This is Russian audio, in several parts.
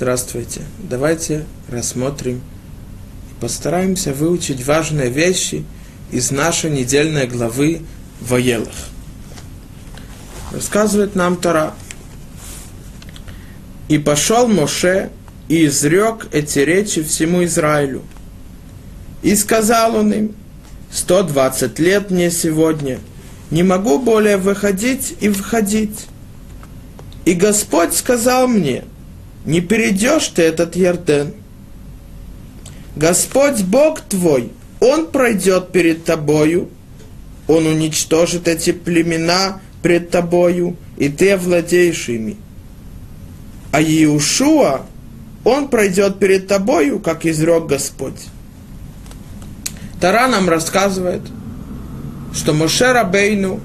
Здравствуйте. Давайте рассмотрим и постараемся выучить важные вещи из нашей недельной главы Воелах. Рассказывает нам Тора. И пошел Моше и изрек эти речи всему Израилю. И сказал он им, 120 лет мне сегодня, не могу более выходить и входить. И Господь сказал мне, не перейдешь ты этот Ярден. Господь Бог твой, Он пройдет перед тобою, Он уничтожит эти племена пред тобою, и ты овладеешь ими. А Иешуа, Он пройдет перед тобою, как изрек Господь. Тара нам рассказывает, что Моше Рабейну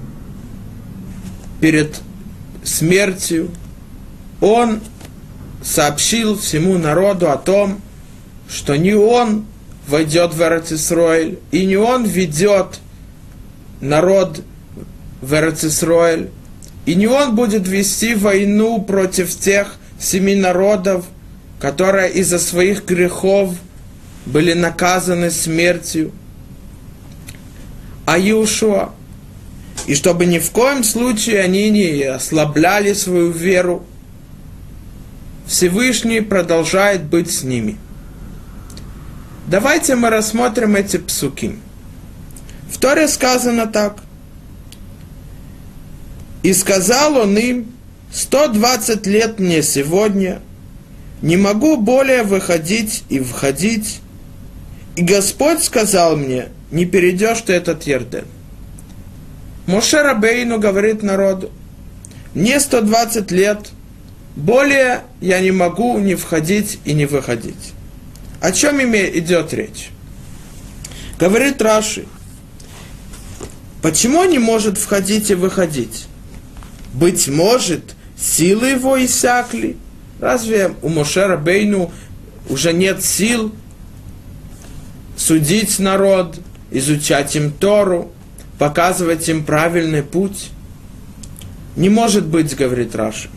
перед смертью он сообщил всему народу о том, что не он войдет в Эрцисроэль, и не он ведет народ в Эрцисроэль, и не он будет вести войну против тех семи народов, которые из-за своих грехов были наказаны смертью, а Иушуа. И чтобы ни в коем случае они не ослабляли свою веру, Всевышний продолжает быть с ними. Давайте мы рассмотрим эти псуки. В Торе сказано так. И сказал он им, 120 лет мне сегодня, не могу более выходить и входить. И Господь сказал мне, не перейдешь ты этот Ерден. Моше Рабейну говорит народу, мне 120 лет, более я не могу не входить и не выходить. О чем идет речь? Говорит Раши, почему не может входить и выходить? Быть может, силы его иссякли? Разве у Мошера Бейну уже нет сил судить народ, изучать им Тору, показывать им правильный путь? Не может быть, говорит Раши.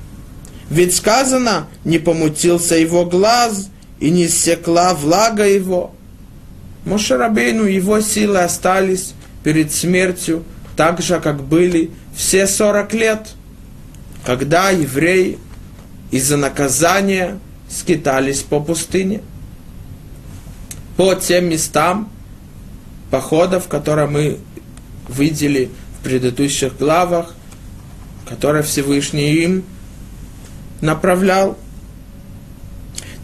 Ведь сказано, не помутился его глаз, и не стекла влага его. Мошерабейну его силы остались перед смертью так же, как были все сорок лет, когда евреи из-за наказания скитались по пустыне. По тем местам походов, которые мы видели в предыдущих главах, которые Всевышний им направлял.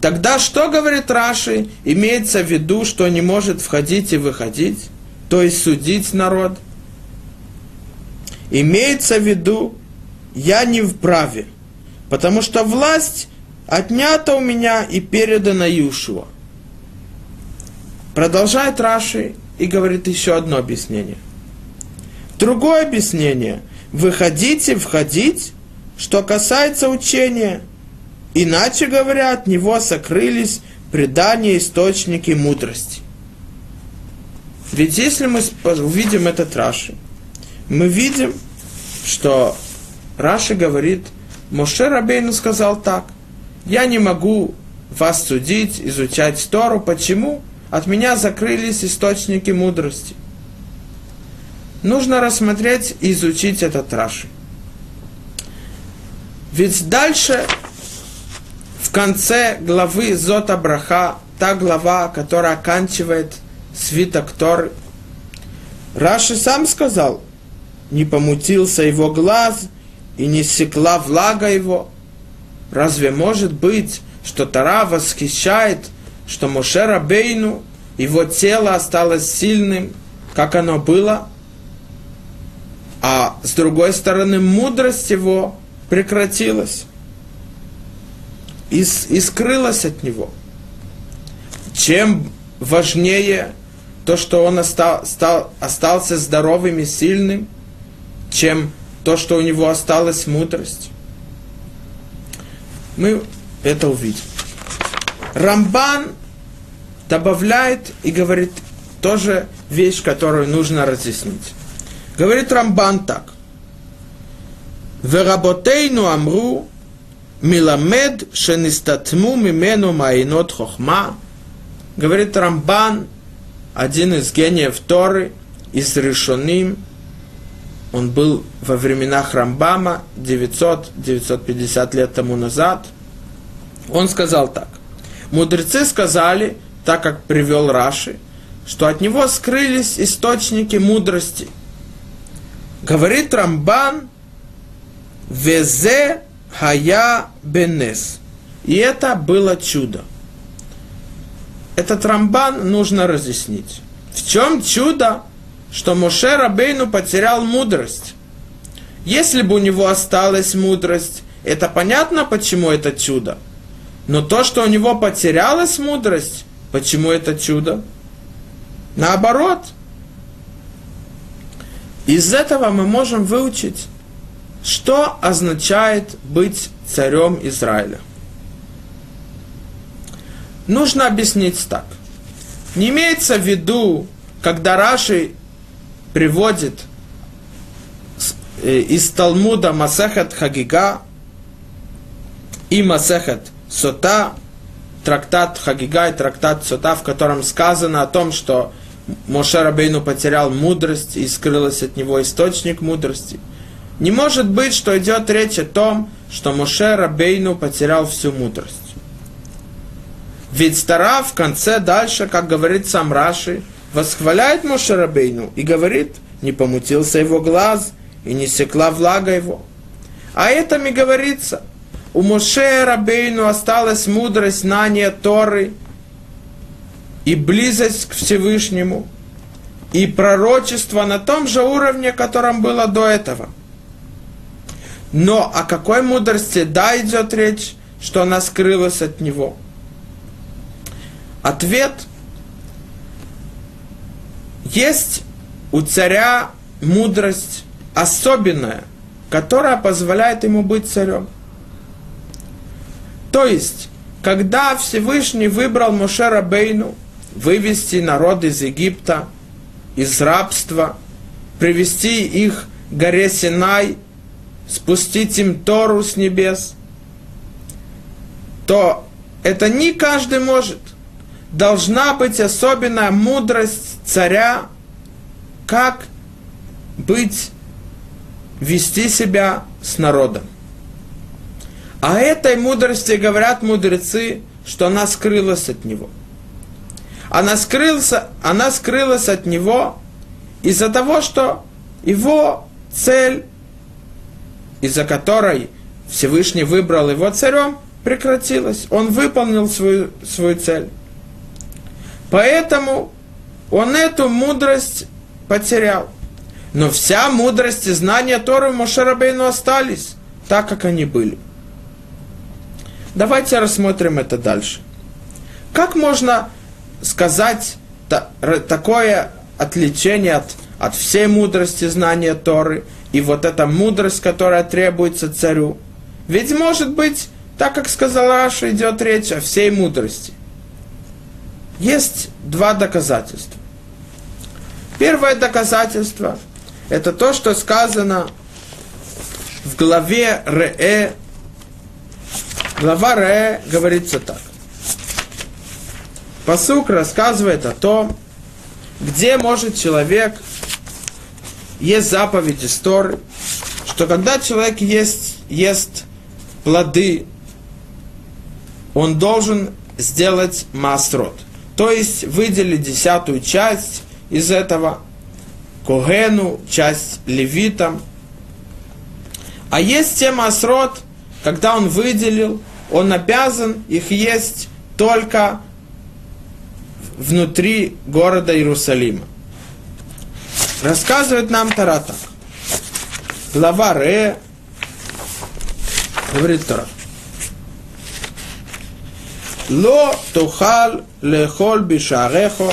Тогда что говорит Раши? Имеется в виду, что не может входить и выходить, то есть судить народ. Имеется в виду, я не вправе, потому что власть отнята у меня и передана Юшуа. Продолжает Раши и говорит еще одно объяснение. Другое объяснение. Выходите, входить что касается учения. Иначе говоря, от него сокрылись предания, источники мудрости. Ведь если мы увидим этот Раши, мы видим, что Раши говорит, Моше Рабейну сказал так, я не могу вас судить, изучать Тору. Почему? От меня закрылись источники мудрости. Нужно рассмотреть и изучить этот Раши. Ведь дальше, в конце главы Зота Браха, та глава, которая оканчивает свиток Торы, Раши сам сказал, не помутился его глаз и не секла влага его. Разве может быть, что Тара восхищает, что Моше Рабейну, его тело осталось сильным, как оно было, а с другой стороны мудрость его прекратилась и, и скрылась от него. Чем важнее то, что он остал, стал, остался здоровым и сильным, чем то, что у него осталась мудрость. Мы это увидим. Рамбан добавляет и говорит тоже вещь, которую нужно разъяснить. Говорит Рамбан так. Веработейну амру, Миламед шенистатму мимену майнот хохма. Говорит Рамбан, один из гениев Торы, из Решоним. Он был во временах Рамбама 900-950 лет тому назад. Он сказал так. Мудрецы сказали, так как привел Раши, что от него скрылись источники мудрости. Говорит Рамбан, Везе хая бенес. И это было чудо. Этот Рамбан нужно разъяснить. В чем чудо, что Моше Рабейну потерял мудрость? Если бы у него осталась мудрость, это понятно, почему это чудо. Но то, что у него потерялась мудрость, почему это чудо? Наоборот. Из этого мы можем выучить, что означает быть царем Израиля. Нужно объяснить так. Не имеется в виду, когда Раши приводит э, из Талмуда Масехет Хагига и Масехет Сота, трактат Хагига и трактат Сота, в котором сказано о том, что Моше Рабейну потерял мудрость и скрылась от него источник мудрости. Не может быть, что идет речь о том, что Моше Рабейну потерял всю мудрость. Ведь Стара в конце дальше, как говорит сам Раши, восхваляет Моше Рабейну и говорит, не помутился его глаз и не секла влага его. А это и говорится, у Моше Рабейну осталась мудрость, знание Торы – и близость к Всевышнему, и пророчество на том же уровне, котором было до этого. Но о какой мудрости да идет речь, что она скрылась от него? Ответ есть у царя мудрость особенная, которая позволяет ему быть царем. То есть, когда Всевышний выбрал Мошера Бейну вывести народ из Египта, из рабства, привести их к горе Синай, спустить им Тору с небес, то это не каждый может. Должна быть особенная мудрость царя, как быть, вести себя с народом. А этой мудрости говорят мудрецы, что она скрылась от него – она, скрылся, она скрылась от него из-за того, что его цель, из-за которой Всевышний выбрал его царем, прекратилась. Он выполнил свою, свою цель. Поэтому он эту мудрость потерял. Но вся мудрость и знания Торы в Мошерабейну остались, так как они были. Давайте рассмотрим это дальше. Как можно сказать та, такое отличение от, от всей мудрости знания Торы и вот эта мудрость, которая требуется царю. Ведь может быть, так как сказал Раша, идет речь о всей мудрости. Есть два доказательства. Первое доказательство – это то, что сказано в главе Ре. Глава Ре говорится так. Посук рассказывает о том, где может человек, есть заповедь из Торы, что когда человек ест, ест плоды, он должен сделать масрот, то есть выделить десятую часть из этого Когену, часть левитам. А есть те масрот, когда он выделил, он обязан их есть только внутри города Иерусалима. Рассказывает нам Тарата. Глава Ре. Говорит Тора. Ло тухал лехол бишарехо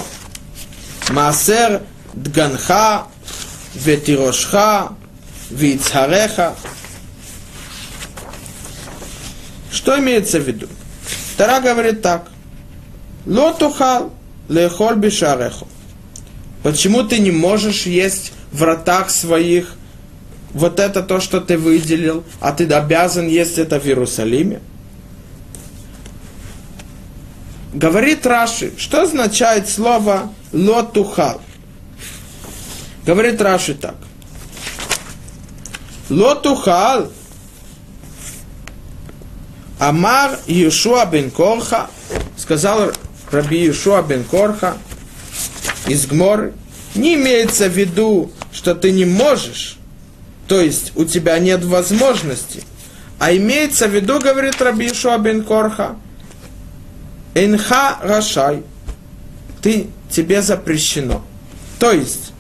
масер дганха ветирошха вицхареха. Что имеется в виду? Тара говорит так. Ло тухал лехол бишарехо. Почему ты не можешь есть в вратах своих вот это то, что ты выделил, а ты обязан есть это в Иерусалиме? Говорит Раши, что означает слово лотухал? Говорит Раши так. Лотухал Амар Иешуа бен Корха, сказал Раби Иешуа бен Корха из Гморы, не имеется в виду, что ты не можешь, то есть у тебя нет возможности, а имеется в виду, говорит Раби Иешуа бен Корха, Энха Рашай, ты, тебе запрещено. То есть,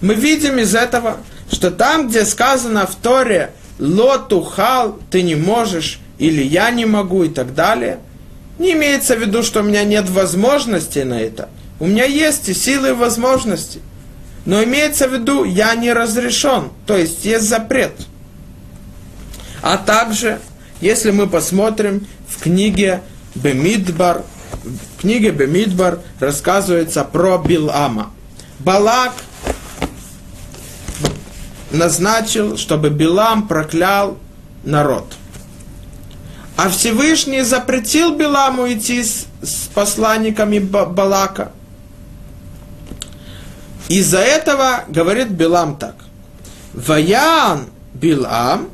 мы видим из этого, что там, где сказано в Торе «Лотухал», ты не можешь, или я не могу и так далее, не имеется в виду, что у меня нет возможности на это. У меня есть и силы, и возможности. Но имеется в виду, я не разрешен, то есть есть запрет. А также, если мы посмотрим в книге Бемидбар, в книге Бемидбар рассказывается про Билама. Балак назначил, чтобы Билам проклял народ – а Всевышний запретил Биламу идти с, с посланниками Балака. Из-за этого говорит Билам так. Ваян Билам,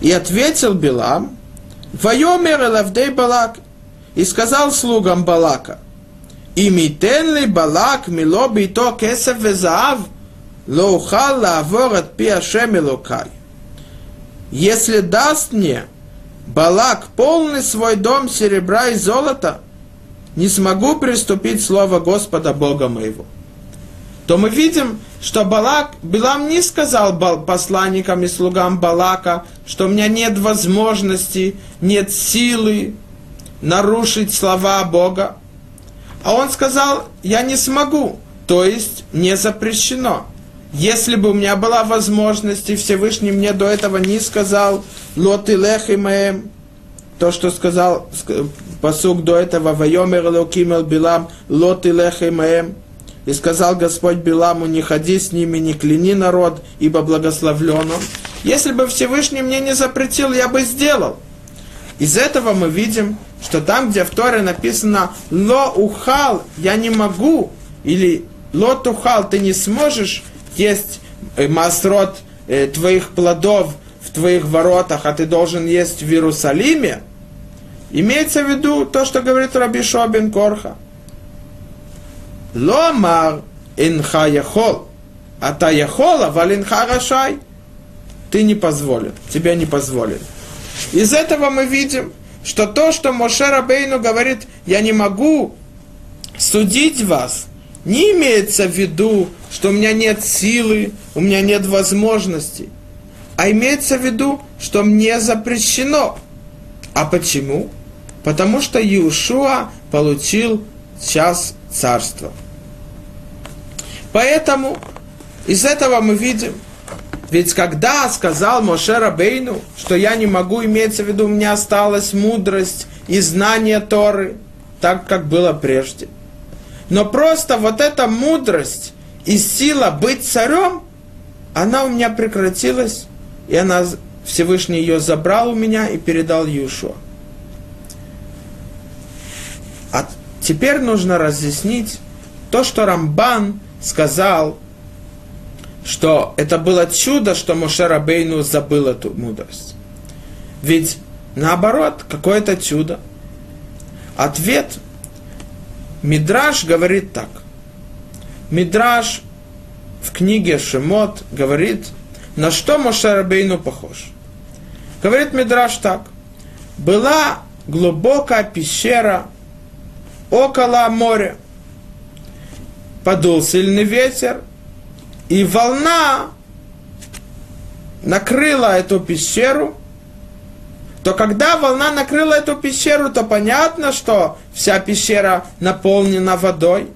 и ответил Билам, Вайомер Элавдей Балак, и сказал слугам Балака, Имитен ли Балак мило бито кесев везаав, лоухал лавор от пи Ашем Если даст мне Балак, полный свой дом серебра и золота, не смогу приступить слово Господа Бога моего. То мы видим, что Балак, Билам не сказал посланникам и слугам Балака, что у меня нет возможности, нет силы нарушить слова Бога. А он сказал, я не смогу, то есть не запрещено. Если бы у меня была возможность, и Всевышний мне до этого не сказал, лот и лехимеем, то, что сказал посук до этого, вайомер леокимел билам, лот и лехимеем, и сказал Господь Биламу, не ходи с ними, не кляни народ, ибо благословлен он. Если бы Всевышний мне не запретил, я бы сделал. Из этого мы видим, что там, где в Торе написано «ло ухал», я не могу, или «ло тухал», ты не сможешь, есть э, масрот э, твоих плодов в твоих воротах, а ты должен есть в Иерусалиме, имеется в виду то, что говорит Раби Шобин Корха. Ломар инха яхол, а та яхола валинха рашай. Ты не позволен, тебе не позволен. Из этого мы видим, что то, что Моше Рабейну говорит, я не могу судить вас – не имеется в виду, что у меня нет силы, у меня нет возможности, а имеется в виду, что мне запрещено. А почему? Потому что Иешуа получил час царства. Поэтому из этого мы видим, ведь когда сказал Моше Рабейну, что я не могу, имеется в виду, у меня осталась мудрость и знание Торы, так как было прежде – но просто вот эта мудрость и сила быть царем, она у меня прекратилась, и она, Всевышний ее забрал у меня и передал Юшуа. А теперь нужно разъяснить то, что Рамбан сказал, что это было чудо, что Моше Рабейну забыл эту мудрость. Ведь наоборот, какое-то чудо. Ответ Мидраш говорит так. Мидраш в книге Шемот говорит, на что Мошерабейну похож. Говорит Мидраш так. Была глубокая пещера около моря. Подул сильный ветер, и волна накрыла эту пещеру – то когда волна накрыла эту пещеру, то понятно, что вся пещера наполнена водой.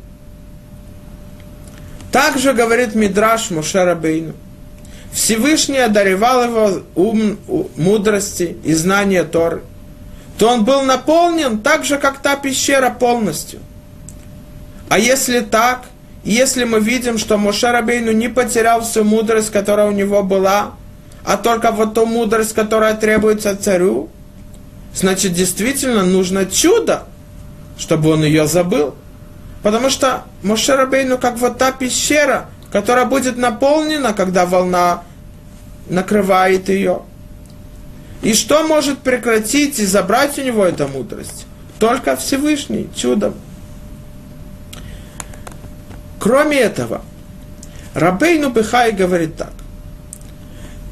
Также говорит Мидраш Мушера Бейну. Всевышний одаревал его ум, мудрости и знания Торы. То он был наполнен так же, как та пещера полностью. А если так, если мы видим, что Моше Рабейну не потерял всю мудрость, которая у него была, а только вот ту мудрость, которая требуется царю, значит, действительно нужно чудо, чтобы он ее забыл. Потому что Моше Рабейну как вот та пещера, которая будет наполнена, когда волна накрывает ее. И что может прекратить и забрать у него эту мудрость? Только Всевышний, чудом. Кроме этого, Рабейну Бехай говорит так.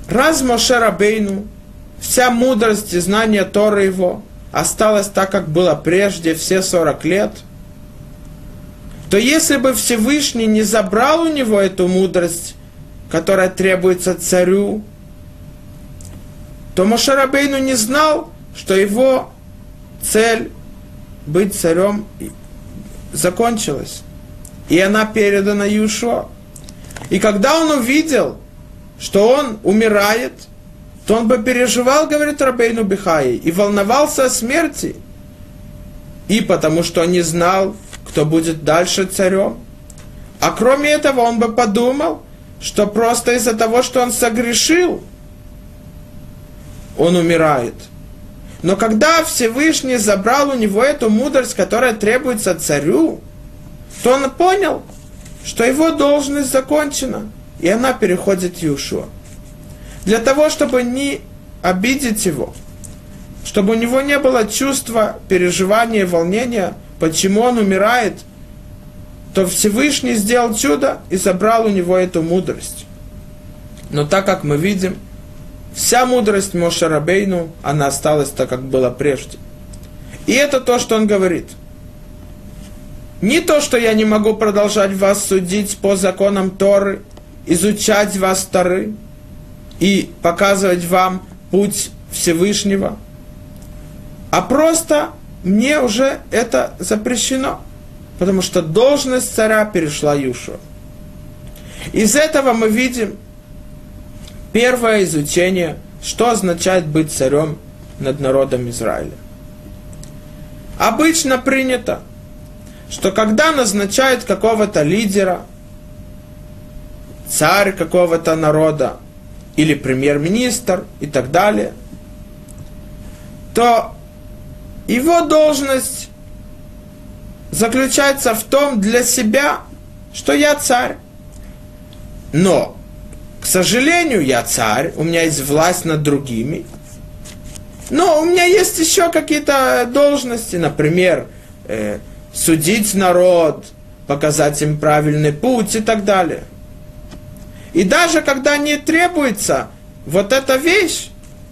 Раз Моше Рабейну, вся мудрость и знание Торы его осталось так, как было прежде, все 40 лет, то если бы Всевышний не забрал у него эту мудрость, которая требуется царю, то Мошарабейну не знал, что его цель быть царем закончилась. И она передана Юшо. И когда он увидел, что он умирает, то он бы переживал, говорит Рабейну Бихай, и волновался о смерти. И потому что он не знал, кто будет дальше царем. А кроме этого, он бы подумал, что просто из-за того, что он согрешил – он умирает. Но когда Всевышний забрал у него эту мудрость, которая требуется царю, то он понял, что его должность закончена, и она переходит Юшуа. Для того, чтобы не обидеть его, чтобы у него не было чувства переживания волнения, почему он умирает, то Всевышний сделал чудо и забрал у него эту мудрость. Но так как мы видим, Вся мудрость Моше Рабейну, она осталась так, как было прежде. И это то, что он говорит. Не то, что я не могу продолжать вас судить по законам Торы, изучать вас Торы и показывать вам путь Всевышнего, а просто мне уже это запрещено, потому что должность царя перешла Юшу. Из этого мы видим, Первое изучение, что означает быть царем над народом Израиля. Обычно принято, что когда назначают какого-то лидера, царь какого-то народа, или премьер-министр и так далее, то его должность заключается в том для себя, что я царь. Но к сожалению, я царь, у меня есть власть над другими. Но у меня есть еще какие-то должности, например, э, судить народ, показать им правильный путь и так далее. И даже когда не требуется вот эта вещь,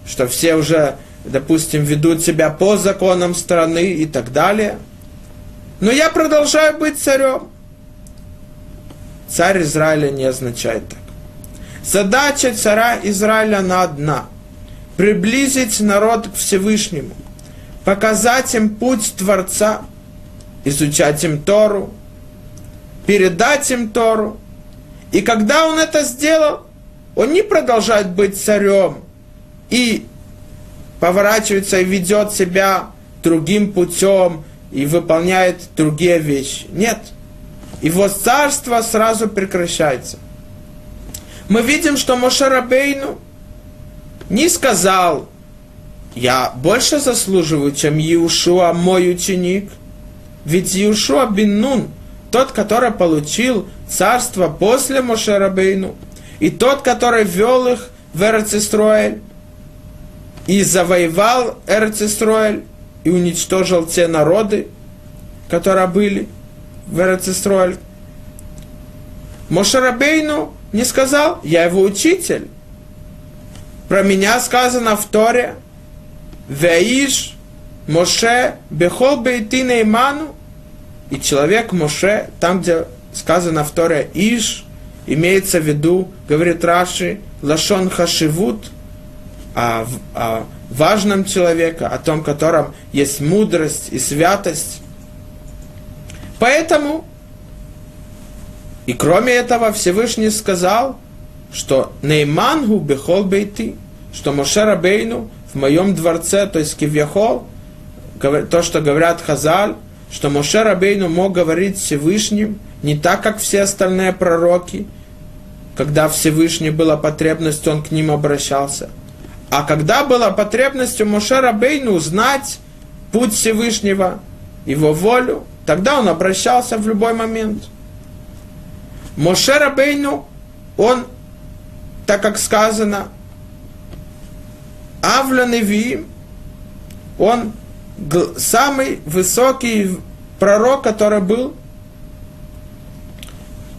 что все уже, допустим, ведут себя по законам страны и так далее, но я продолжаю быть царем. Царь Израиля не означает так. Задача царя Израиля на одна – приблизить народ к Всевышнему, показать им путь Творца, изучать им Тору, передать им Тору. И когда он это сделал, он не продолжает быть царем и поворачивается и ведет себя другим путем и выполняет другие вещи. Нет. Его царство сразу прекращается мы видим, что Мошарабейну не сказал, я больше заслуживаю, чем Иушуа, мой ученик. Ведь Иушуа бин Нун, тот, который получил царство после Мошарабейну, и тот, который вел их в Эрцистроэль, и завоевал Эрцистроэль, и уничтожил те народы, которые были в Эрцистроэль. Мошарабейну не сказал, я его учитель. Про меня сказано в Торе, Веиш, Моше, Бехол Бейти Нейману, и человек Моше, там, где сказано в Торе Иш, имеется в виду, говорит Раши, Лашон Хашивут, о, о важном человеке, о том, котором есть мудрость и святость. Поэтому и кроме этого Всевышний сказал, что Неймангу бехол бейти, что Моше Рабейну в моем дворце, то есть Кивьяхол, то, что говорят Хазаль, что Моше Рабейну мог говорить Всевышним не так, как все остальные пророки, когда Всевышний была потребность, он к ним обращался. А когда была потребность у Моше Рабейну узнать путь Всевышнего, его волю, тогда он обращался в любой момент. Моше Рабейну, он, так как сказано, Авля Невиим, он самый высокий пророк, который был.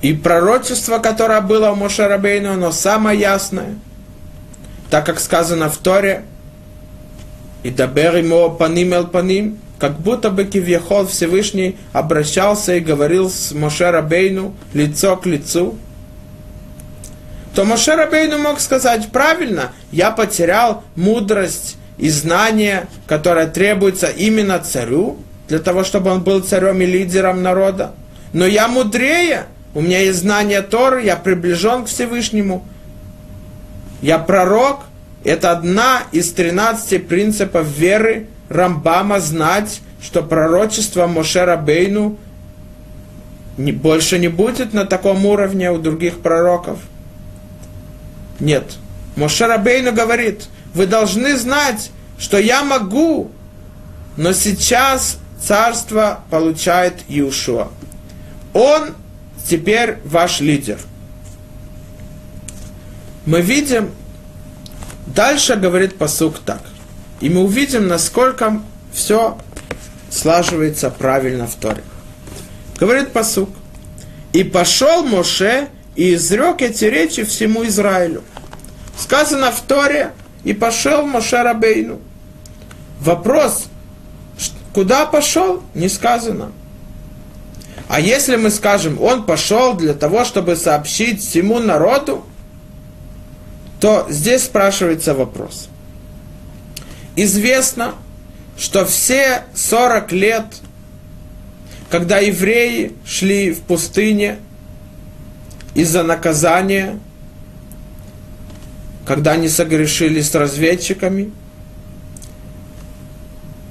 И пророчество, которое было у Моше Рабейну, оно самое ясное. Так как сказано в Торе, и дабер ему паним эл паним, как будто бы Кивьяхол Всевышний обращался и говорил с Моше Рабейну лицо к лицу, то Моше Рабейну мог сказать, правильно, я потерял мудрость и знание, которое требуется именно царю, для того, чтобы он был царем и лидером народа. Но я мудрее, у меня есть знание Торы, я приближен к Всевышнему. Я пророк, это одна из 13 принципов веры Рамбама знать, что пророчество Моше Рабейну не, больше не будет на таком уровне у других пророков. Нет. Моше Рабейну говорит, вы должны знать, что я могу, но сейчас царство получает Иушуа. Он теперь ваш лидер. Мы видим, дальше говорит посук так. И мы увидим, насколько все слаживается правильно в Торе. Говорит посук. И пошел Моше и изрек эти речи всему Израилю. Сказано в Торе, и пошел Моше Рабейну. Вопрос, куда пошел, не сказано. А если мы скажем, он пошел для того, чтобы сообщить всему народу, то здесь спрашивается вопрос. Известно, что все 40 лет, когда евреи шли в пустыне из-за наказания, когда они согрешили с разведчиками,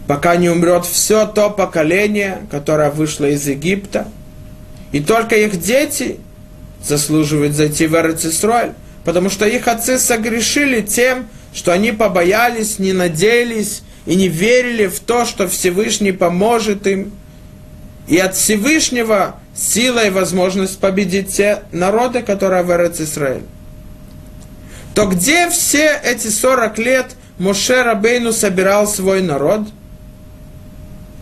пока не умрет все то поколение, которое вышло из Египта, и только их дети заслуживают зайти в Эрцисроль, потому что их отцы согрешили тем, что они побоялись, не надеялись и не верили в то, что Всевышний поможет им. И от Всевышнего сила и возможность победить те народы, которые в Эрцисраэль то где все эти 40 лет Моше Рабейну собирал свой народ,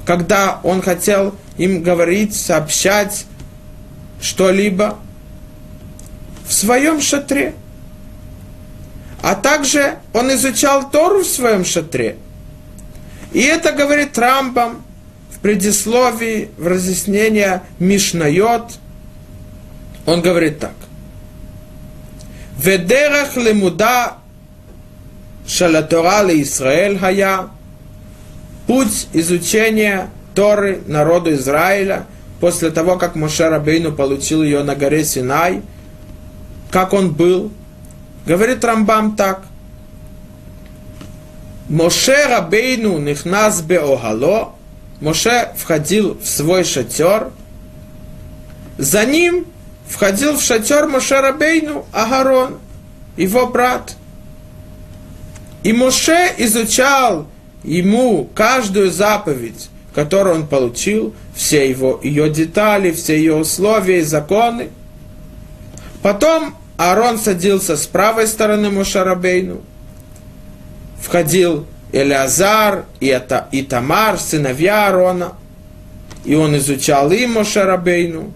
когда он хотел им говорить, сообщать что-либо в своем шатре. А также он изучал Тору в своем шатре. И это говорит Рамбам в предисловии, в разъяснении Мишнайот. Он говорит так. ודרך לימודה של התורה לישראל היה путь изучения Торы народу Израиля после того, как Моше Рабейну получил ее на горе Синай, как он был. Говорит Рамбам так. Моше Рабейну нихнас беохало, Моше входил в свой шатер, за ним входил в шатер Мошерабейну Агарон, его брат. И Моше изучал ему каждую заповедь, которую он получил, все его, ее детали, все ее условия и законы. Потом Аарон садился с правой стороны Мошарабейну. Входил Элиазар и, это, и Тамар, сыновья Аарона. И он изучал им Мошарабейну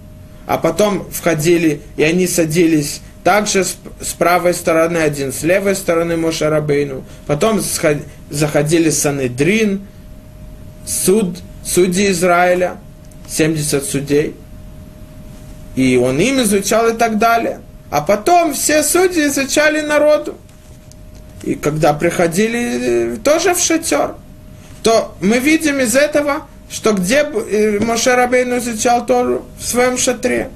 а потом входили, и они садились также с, правой стороны, один с левой стороны Мошарабейну. Потом заходили Санедрин, суд, судьи Израиля, 70 судей. И он им изучал и так далее. А потом все судьи изучали народу. И когда приходили э, тоже в шатер, то мы видим из этого, что где э, Моше Рабейну изучал Тору? В своем шатре.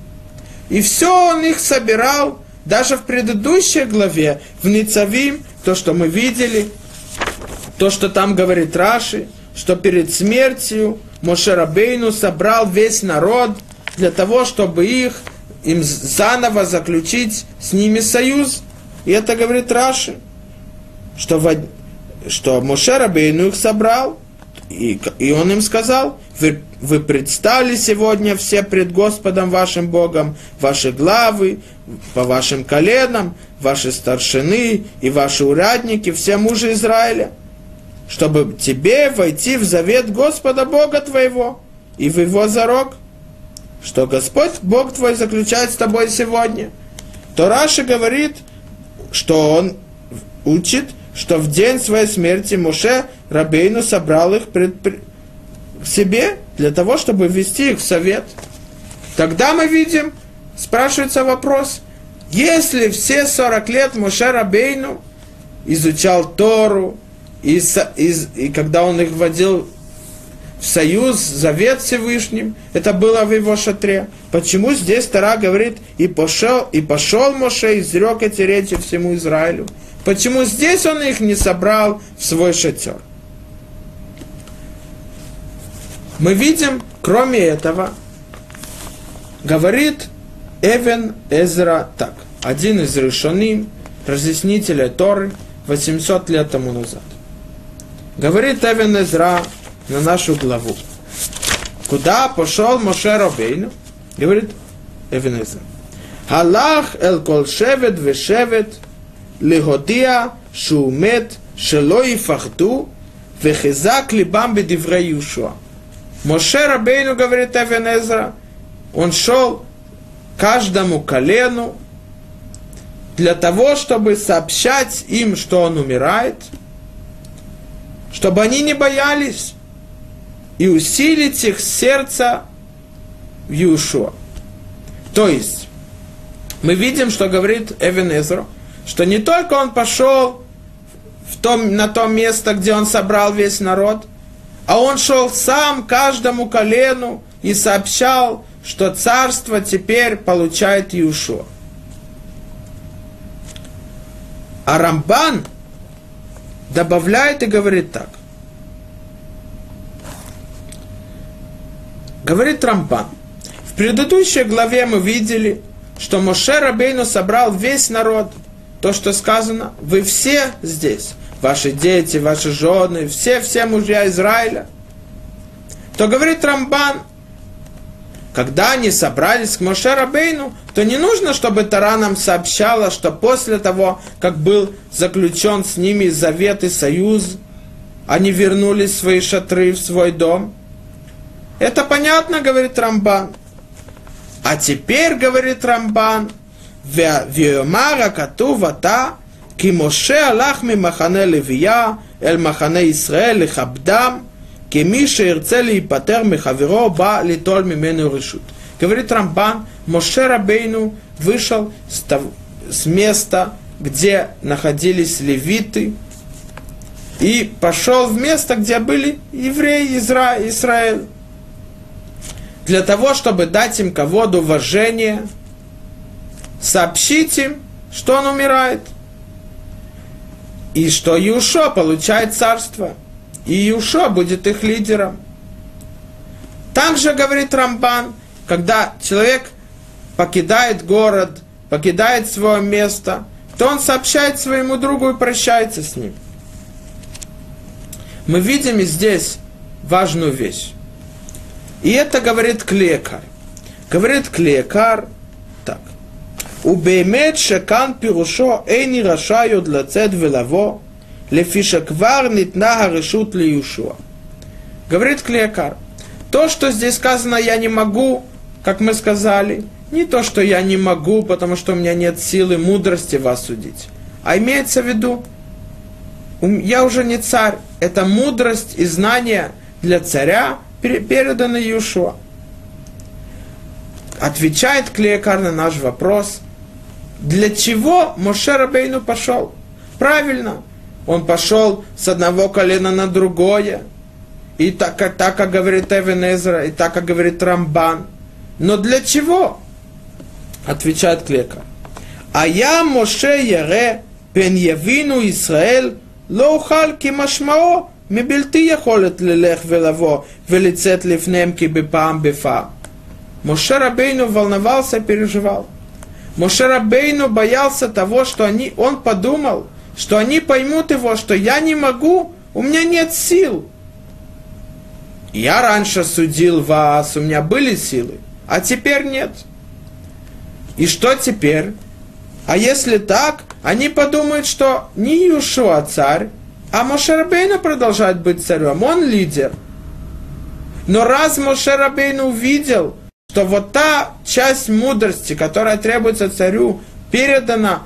И все он их собирал, даже в предыдущей главе, в Ницавим, то, что мы видели, то, что там говорит Раши, что перед смертью Моше Рабейну собрал весь народ для того, чтобы их, им заново заключить с ними союз. И это говорит Раши, что, что Моше Рабейну их собрал, и, и он им сказал, вы, вы предстали сегодня все пред Господом вашим Богом, ваши главы, по вашим коленам, ваши старшины и ваши урядники, все мужи Израиля, чтобы тебе войти в завет Господа Бога твоего и в его зарок, что Господь Бог твой заключает с тобой сегодня. То Раши говорит, что он учит, что в день своей смерти Муше Рабейну собрал их пред, пред, к себе для того, чтобы ввести их в совет. Тогда мы видим, спрашивается вопрос, если все 40 лет Муше Рабейну изучал Тору, и, и, и когда он их вводил в союз, завет Всевышним, это было в его шатре. Почему здесь Тара говорит, и пошел, и пошел Моше, и изрек эти речи всему Израилю? Почему здесь он их не собрал в свой шатер? Мы видим, кроме этого, говорит Эвен Эзра так. Один из решеним, разъяснителя Торы, 800 лет тому назад. Говорит Эвен Эзра на нашу главу. Куда пошел Моше Робейну? Говорит Эвен Эзра. Халах эл кол шевет вешевет лигодия шумет שלא יפחדו וחזק ליבם בדברי יהושע. Моше Рабейну, говорит Эвенезра, он шел каждому колену для того, чтобы сообщать им, что он умирает, чтобы они не боялись и усилить их сердце в Иешуа. То есть, мы видим, что говорит Эвен что не только он пошел в том, на то место, где он собрал весь народ, а он шел сам каждому колену и сообщал, что царство теперь получает Иешуа. А Рамбан добавляет и говорит так. Говорит Рамбан. В предыдущей главе мы видели, что Моше Рабейну собрал весь народ. То, что сказано, вы все здесь ваши дети, ваши жены, все-все мужья Израиля, то говорит Рамбан, когда они собрались к Моше Рабейну, то не нужно, чтобы Тара нам сообщала, что после того, как был заключен с ними завет и союз, они вернулись в свои шатры, в свой дом. Это понятно, говорит Рамбан. А теперь, говорит Рамбан, «Веомара катува та כי משה הלך ממחנה לוויה אל מחנה ישראל לכבדם, כמי שירצה להיפטר מחברו, בא ליטול ממנו רשות. Говорит Рамбан, Моше Рабейну вышел с, того, с места, где находились левиты, и пошел в место, где были евреи Изра... Израиль, для того, чтобы дать им кого-то уважение, сообщить им, что он умирает – и что Юшо получает царство. И Юшо будет их лидером. Также говорит Рамбан, когда человек покидает город, покидает свое место, то он сообщает своему другу и прощается с ним. Мы видим здесь важную вещь. И это говорит Клекар. Говорит Клекар так. ובאמת שכאן פירושו איני רשאי עוד לצאת ולבוא, לפי שכבר ניתנה הרשות ליהושע. Говорит Клеякар, то, что здесь сказано, я не могу, как мы сказали, не то, что я не могу, потому что у меня нет силы, мудрости вас судить, а имеется в виду, я уже не царь, это мудрость и знание для царя переданы Иешуа. Отвечает Клеякар на наш вопрос – для чего Моше Рабейну пошел. Правильно, он пошел с одного колена на другое. И так, а так как говорит Эвенезра, и так как говорит Рамбан. Но для чего? Отвечает Клека. А я Моше Яре пен Явину Исраэль лоухал кимашмао мебельты яхолет лелех велаво велицет лифнем кибипам бифа. Моше Рабейну волновался, переживал. Моше Рабейну боялся того, что они, он подумал, что они поймут его, что я не могу, у меня нет сил. Я раньше судил вас, у меня были силы, а теперь нет. И что теперь? А если так, они подумают, что не Иешуа царь, а Мошерабейну продолжает быть царем, он лидер. Но раз Мошерабейну увидел, что вот та часть мудрости, которая требуется царю, передана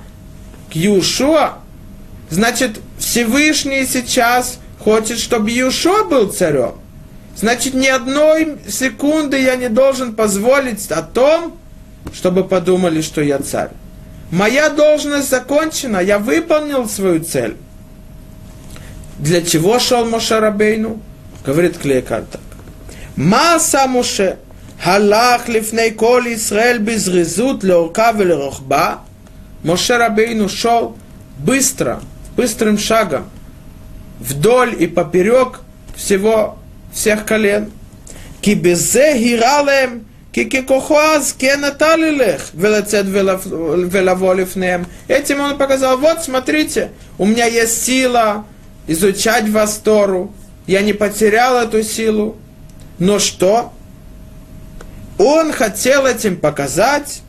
к Иешуа, значит Всевышний сейчас хочет, чтобы Иешуа был царем. Значит, ни одной секунды я не должен позволить о том, чтобы подумали, что я царь. Моя должность закончена, я выполнил свою цель. Для чего шел Моше Рабейну? Говорит Клейкар. Маса Моше, халах лифней кол Исраэль безрезут леорка велерохба. Моше Рабейну шел быстро, быстрым шагом, вдоль и поперек всего, всех колен. Кибезе гиралем כי ככוחו אז כן נתן ללך ולצאת ולבוא לפניהם. Этим он показал, вот смотрите, у меня есть сила изучать вас Тору, я не потерял эту силу. Но что? Он хотел этим показать,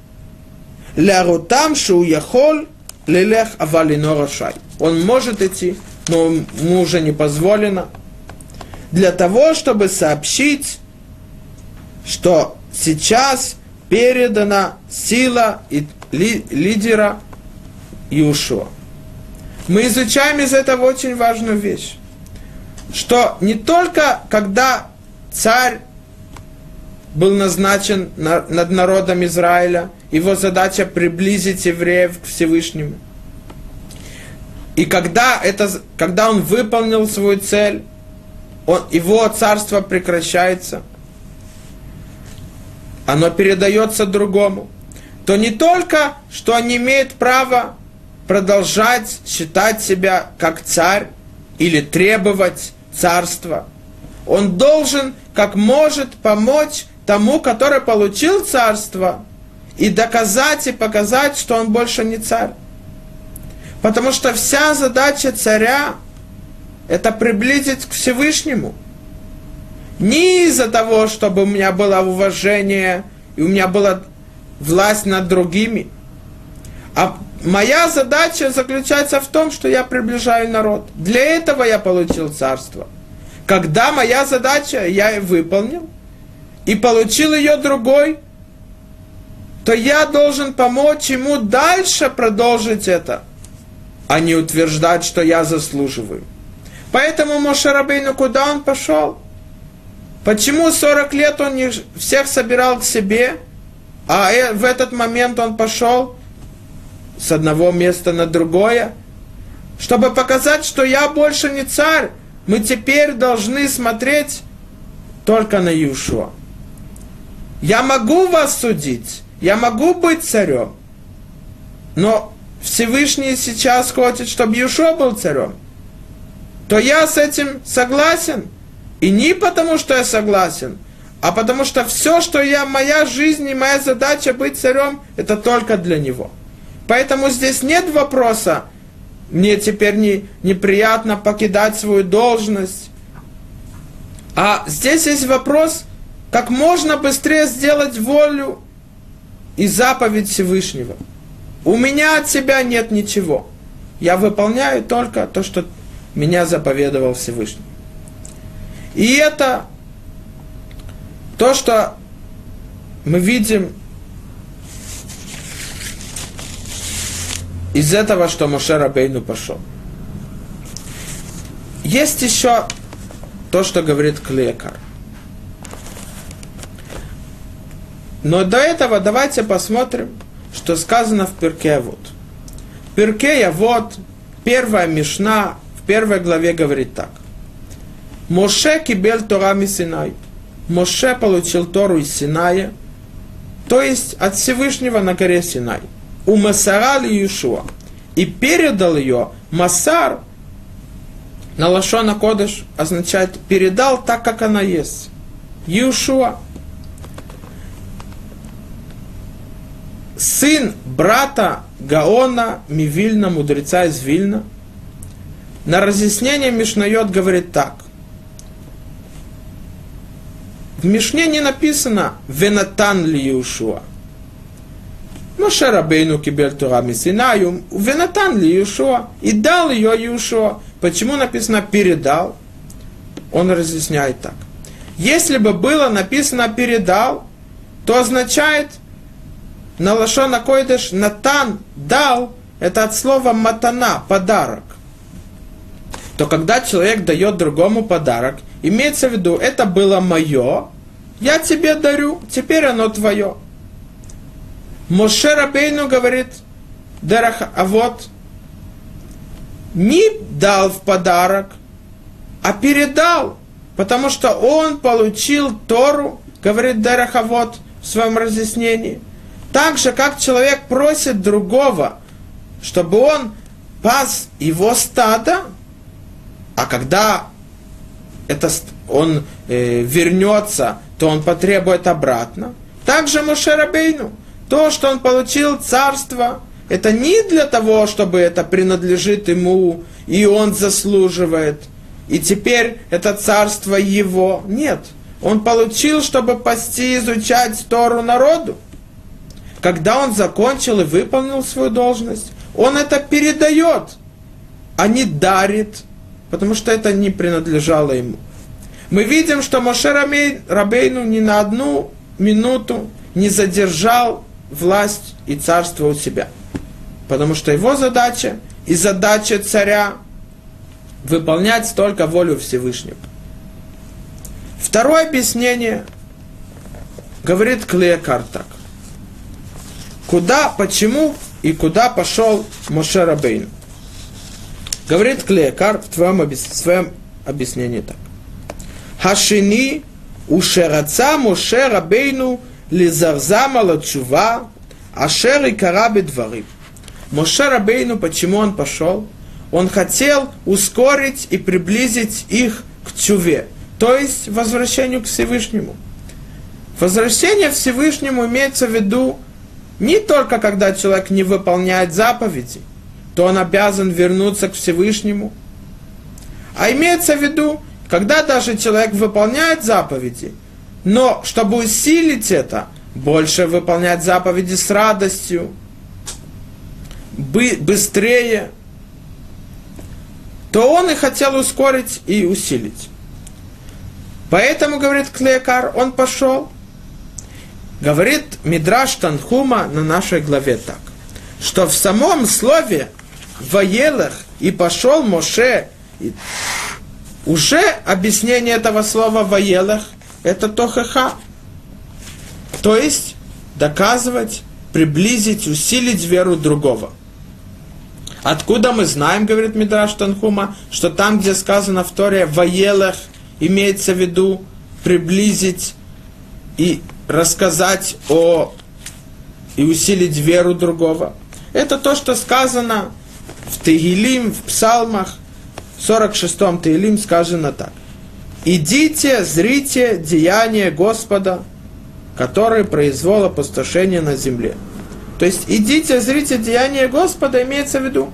лярутам шу яхол лелех авалино рашай. Он может идти, но ему уже не позволено. Для того, чтобы сообщить, что сейчас передана сила и ли, лидера Иушуа. Мы изучаем из этого очень важную вещь, что не только когда царь был назначен над народом Израиля, его задача приблизить евреев к Всевышнему. И когда, это, когда он выполнил свою цель, он, его царство прекращается – оно передается другому, то не только, что он не имеет права продолжать считать себя как царь или требовать царства, он должен, как может, помочь тому, который получил царство, и доказать и показать, что он больше не царь. Потому что вся задача царя – это приблизить к Всевышнему – не из-за того, чтобы у меня было уважение и у меня была власть над другими. А моя задача заключается в том, что я приближаю народ. Для этого я получил царство. Когда моя задача я выполнил и получил ее другой, то я должен помочь ему дальше продолжить это, а не утверждать, что я заслуживаю. Поэтому Мошарабейну, куда он пошел? Почему 40 лет он всех собирал к себе, а э, в этот момент он пошел с одного места на другое? Чтобы показать, что я больше не царь, мы теперь должны смотреть только на Иешуа. Я могу вас судить, я могу быть царем, но Всевышний сейчас хочет, чтобы Иешуа был царем. То я с этим согласен – и не потому, что я согласен, а потому что все, что я, моя жизнь и моя задача быть царем, это только для него. Поэтому здесь нет вопроса, мне теперь не, неприятно покидать свою должность. А здесь есть вопрос, как можно быстрее сделать волю и заповедь Всевышнего. У меня от себя нет ничего. Я выполняю только то, что меня заповедовал Всевышний. И это то, что мы видим из этого, что Моше Рабейну пошел. Есть еще то, что говорит Клекар. Но до этого давайте посмотрим, что сказано в Перке вот. Перке вот первая Мишна в первой главе говорит так – Моше кибель Тора Синай. Моше получил Тору из Синая, то есть от Всевышнего на горе Синай. У Масара ли Иешуа. И передал ее Масар на Лашона Кодыш означает передал так, как она есть. Иешуа. Сын брата Гаона Мивильна, мудреца из Вильна, на разъяснение Мишнает говорит так. В Мишне не написано «Венатан ли Иешуа». Моше Рабейну кибель Тура Мисинаю, Венатан ли Иешуа, и дал ее Иешуа. Почему написано «передал»? Он разъясняет так. Если бы было написано «передал», то означает на Лашона Койдыш «натан» «дал» это от слова «матана» – «подарок». То когда человек дает другому подарок, имеется в виду, это было мое, я тебе дарю, теперь оно твое. Моше Рабейну говорит, Дерах, а вот не дал в подарок, а передал, потому что он получил Тору, говорит Дерахавод в своем разъяснении. Так же, как человек просит другого, чтобы он пас его стадо, а когда это, он э, вернется, то он потребует обратно. Также Мушерабейну, то, что он получил царство, это не для того, чтобы это принадлежит ему, и он заслуживает, и теперь это царство его. Нет, он получил, чтобы пасти, изучать Тору народу. Когда он закончил и выполнил свою должность, он это передает, а не дарит, потому что это не принадлежало ему. Мы видим, что Моше Рабейну ни на одну минуту не задержал власть и царство у себя. Потому что его задача и задача царя выполнять только волю Всевышнего. Второе объяснение говорит Клеекар так куда, почему и куда пошел Моше Рабейн. Говорит Клеякар в твоем, в своем объяснении так. Хашини ушераца Моше Рабейну лизарзама лачува ашер и карабе дворы. Моше Рабейну, почему он пошел? Он хотел ускорить и приблизить их к чуве, то есть возвращению к Всевышнему. Возвращение к Всевышнему имеется в виду не только когда человек не выполняет заповеди, то он обязан вернуться к Всевышнему, а имеется в виду, когда даже человек выполняет заповеди – но чтобы усилить это, больше выполнять заповеди с радостью, быстрее, то он и хотел ускорить и усилить. Поэтому, говорит Клеекар, он пошел. Говорит Мидраш Танхума на нашей главе так, что в самом слове «воелах» и «пошел Моше» уже объяснение этого слова «воелах» это тохаха. То есть доказывать, приблизить, усилить веру другого. Откуда мы знаем, говорит Мидраш Танхума, что там, где сказано в Торе «воелах», имеется в виду приблизить и рассказать о и усилить веру другого. Это то, что сказано в Тегилим, в Псалмах, в 46-м Тегилим сказано так идите, зрите деяния Господа, который произвел опустошение на земле. То есть идите, зрите деяния Господа, имеется в виду,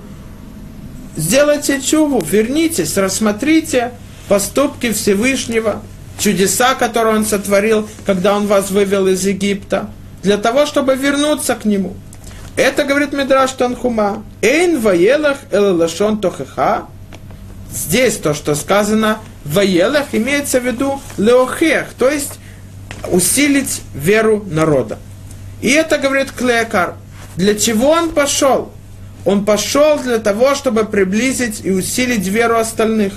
сделайте чуву, вернитесь, рассмотрите поступки Всевышнего, чудеса, которые Он сотворил, когда Он вас вывел из Египта, для того, чтобы вернуться к Нему. Это говорит Мидраш Танхума. Эйн ваелах элалашон тохеха. Здесь то, что сказано – Ваелах имеется в виду леохех, то есть усилить веру народа. И это говорит Клеякар. Для чего он пошел? Он пошел для того, чтобы приблизить и усилить веру остальных.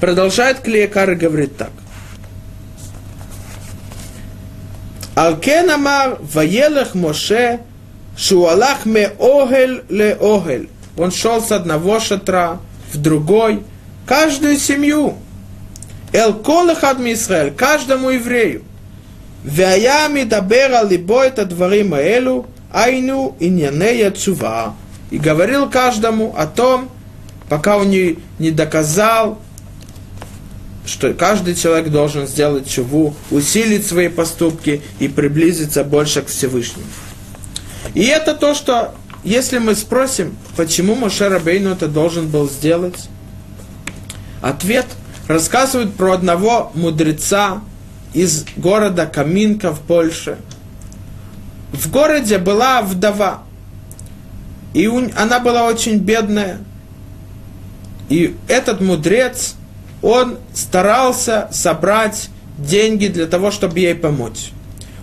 Продолжает Клеякар и говорит так. Алкен амар ваелах Моше шуалах ме огель ле огель. Он шел с одного шатра в другой, каждую семью. Эл колахад Израиль, каждому еврею. Ваями дабера либо это дворим элу, айну иньянея чува. И говорил каждому о том, пока он не, не доказал, что каждый человек должен сделать чуву, усилить свои поступки и приблизиться больше к Всевышнему. И это то, что, если мы спросим, почему Моше Рабейну это должен был сделать, ответ рассказывает про одного мудреца из города Каминка в Польше. В городе была вдова, и она была очень бедная. И этот мудрец, он старался собрать деньги для того, чтобы ей помочь.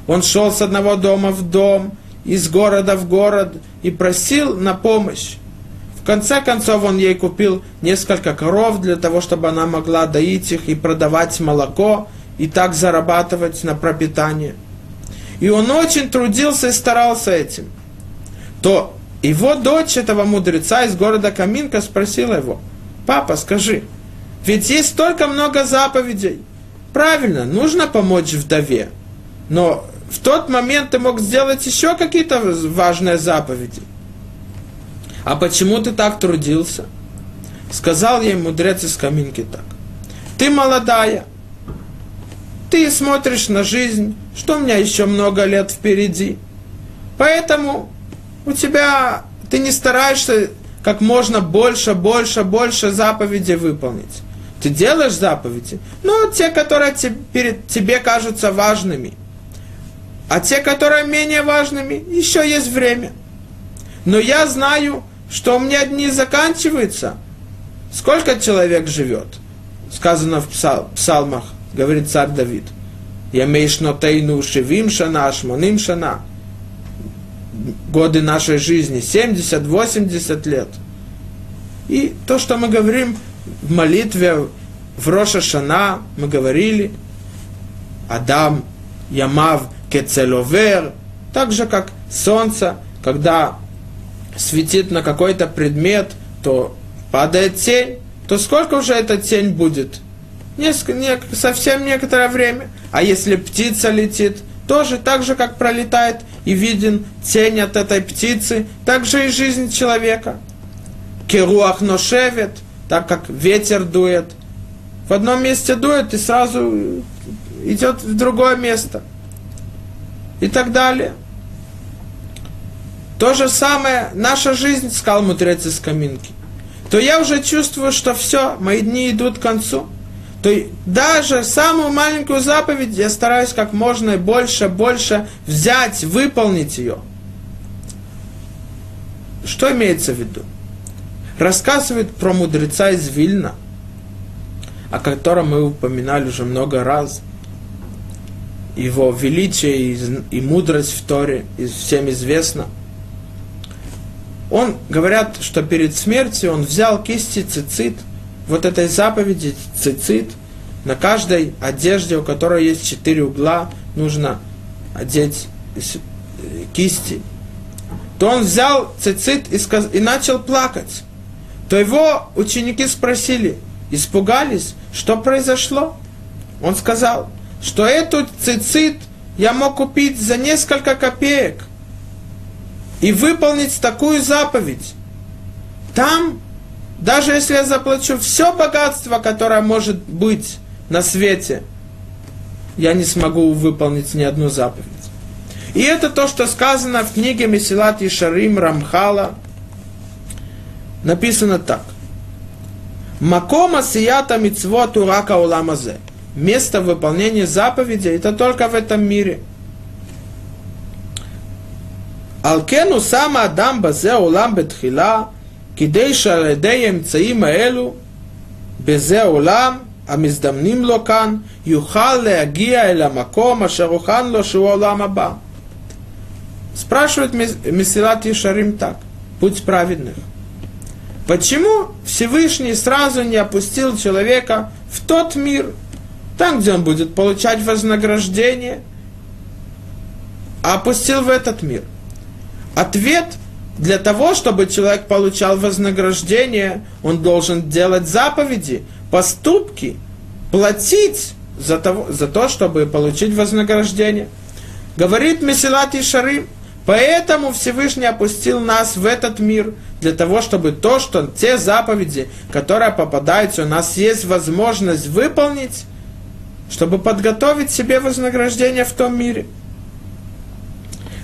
Он шел с одного дома в дом, из города в город и просил на помощь. В конце концов он ей купил несколько коров для того, чтобы она могла доить их и продавать молоко, и так зарабатывать на пропитание. И он очень трудился и старался этим. То его дочь этого мудреца из города Каминка спросила его, папа, скажи, ведь есть столько много заповедей. Правильно, нужно помочь вдове. Но в тот момент ты мог сделать еще какие-то важные заповеди. А почему ты так трудился? Сказал ей мудрец из каминки так. Ты молодая, ты смотришь на жизнь, что у меня еще много лет впереди. Поэтому у тебя, ты не стараешься как можно больше, больше, больше заповедей выполнить. Ты делаешь заповеди, но те, которые тебе, тебе кажутся важными – а те, которые менее важными, еще есть время. Но я знаю, что у меня дни заканчиваются. Сколько человек живет? Сказано в псал, псалмах, говорит царь Давид. Я нотейну шевим шана, шмоним шана. Годы нашей жизни 70-80 лет. И то, что мы говорим в молитве в Роша Шана, мы говорили, Адам, Ямав, кецеловер, так же как солнце, когда светит на какой-то предмет, то падает тень, то сколько уже эта тень будет? Несколько, не, совсем некоторое время. А если птица летит, тоже так же, как пролетает и виден тень от этой птицы, так же и жизнь человека. Керуах ношевет, так как ветер дует. В одном месте дует и сразу идет в другое место – и так далее. То же самое наша жизнь, сказал мудрец из каминки. То я уже чувствую, что все, мои дни идут к концу. То даже самую маленькую заповедь я стараюсь как можно больше, больше взять, выполнить ее. Что имеется в виду? Рассказывает про мудреца из Вильна, о котором мы упоминали уже много раз – его величие и, мудрость в Торе, всем известно. Он, говорят, что перед смертью он взял кисти цицит, вот этой заповеди цицит, на каждой одежде, у которой есть четыре угла, нужно одеть кисти. То он взял цицит и начал плакать. То его ученики спросили, испугались, что произошло? Он сказал, что эту цицит я мог купить за несколько копеек и выполнить такую заповедь. Там, даже если я заплачу все богатство, которое может быть на свете, я не смогу выполнить ни одну заповедь. И это то, что сказано в книге Месилат и Шарим Рамхала Написано так. Макома сията мицвот урака уламазе место выполнения заповедей это только в этом мире. Алкену сама Адам базе улам бетхила, כדי שעל ידי האמצעים האלו, בזה העולם, המזדמנים לו כאן, יוכל להגיע אל המקום אשר הוכן לו שהוא העולם הבא. Спрашивает Месилат Ишарим так, путь праведных. Почему Всевышний сразу не опустил человека в тот мир, там, где он будет получать вознаграждение, а опустил в этот мир. Ответ для того, чтобы человек получал вознаграждение, он должен делать заповеди, поступки, платить за, того, за то, чтобы получить вознаграждение. Говорит Месилат и Шарим, поэтому Всевышний опустил нас в этот мир, для того, чтобы то, что те заповеди, которые попадаются, у нас есть возможность выполнить, чтобы подготовить себе вознаграждение в том мире.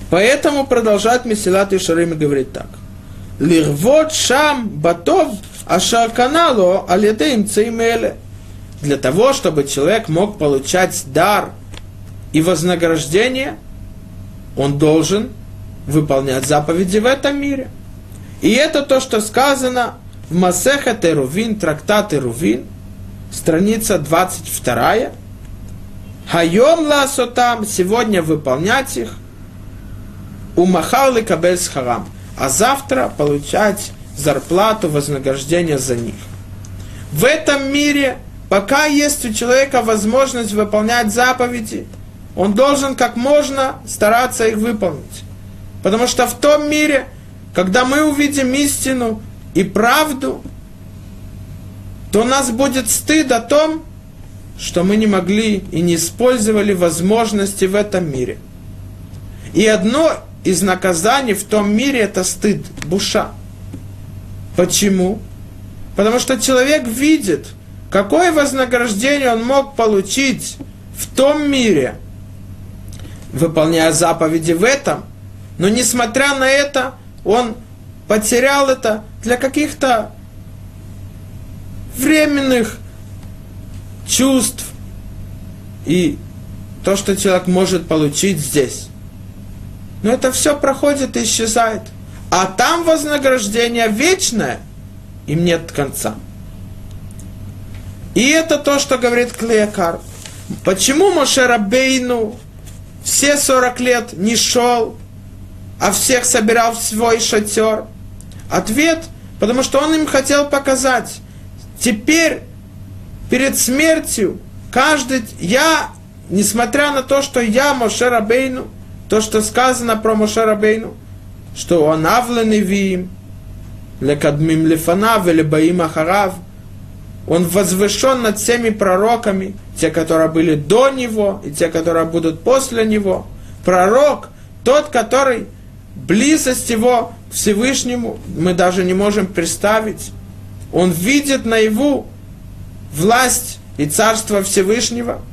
Поэтому продолжает Месилат и Шарим и говорит так. Лирвот шам батов ашарканало алидеим цеймеле. Для того, чтобы человек мог получать дар и вознаграждение, он должен выполнять заповеди в этом мире. И это то, что сказано в Масеха Терувин, трактат Терувин, страница 22. Хайом ласотам, сегодня выполнять их, умахал кабель харам, а завтра получать зарплату, вознаграждение за них. В этом мире, пока есть у человека возможность выполнять заповеди, он должен как можно стараться их выполнить. Потому что в том мире, когда мы увидим истину и правду, то у нас будет стыд о том, что мы не могли и не использовали возможности в этом мире. И одно из наказаний в том мире это стыд, буша. Почему? Потому что человек видит, какое вознаграждение он мог получить в том мире, выполняя заповеди в этом, но несмотря на это, он потерял это для каких-то временных чувств и то, что человек может получить здесь. Но это все проходит и исчезает. А там вознаграждение вечное, им нет конца. И это то, что говорит Клеякар. Почему Моше Рабейну все 40 лет не шел, а всех собирал в свой шатер? Ответ, потому что он им хотел показать. Теперь, перед смертью, каждый, я, несмотря на то, что я Моше Рабейну, то, что сказано про Моше Рабейну, что он авленевиим, лекадмим лифанав или баим ахарав, он возвышен над всеми пророками, те, которые были до него, и те, которые будут после него. Пророк, тот, который близость его к Всевышнему, мы даже не можем представить. Он видит наяву власть и царство Всевышнего –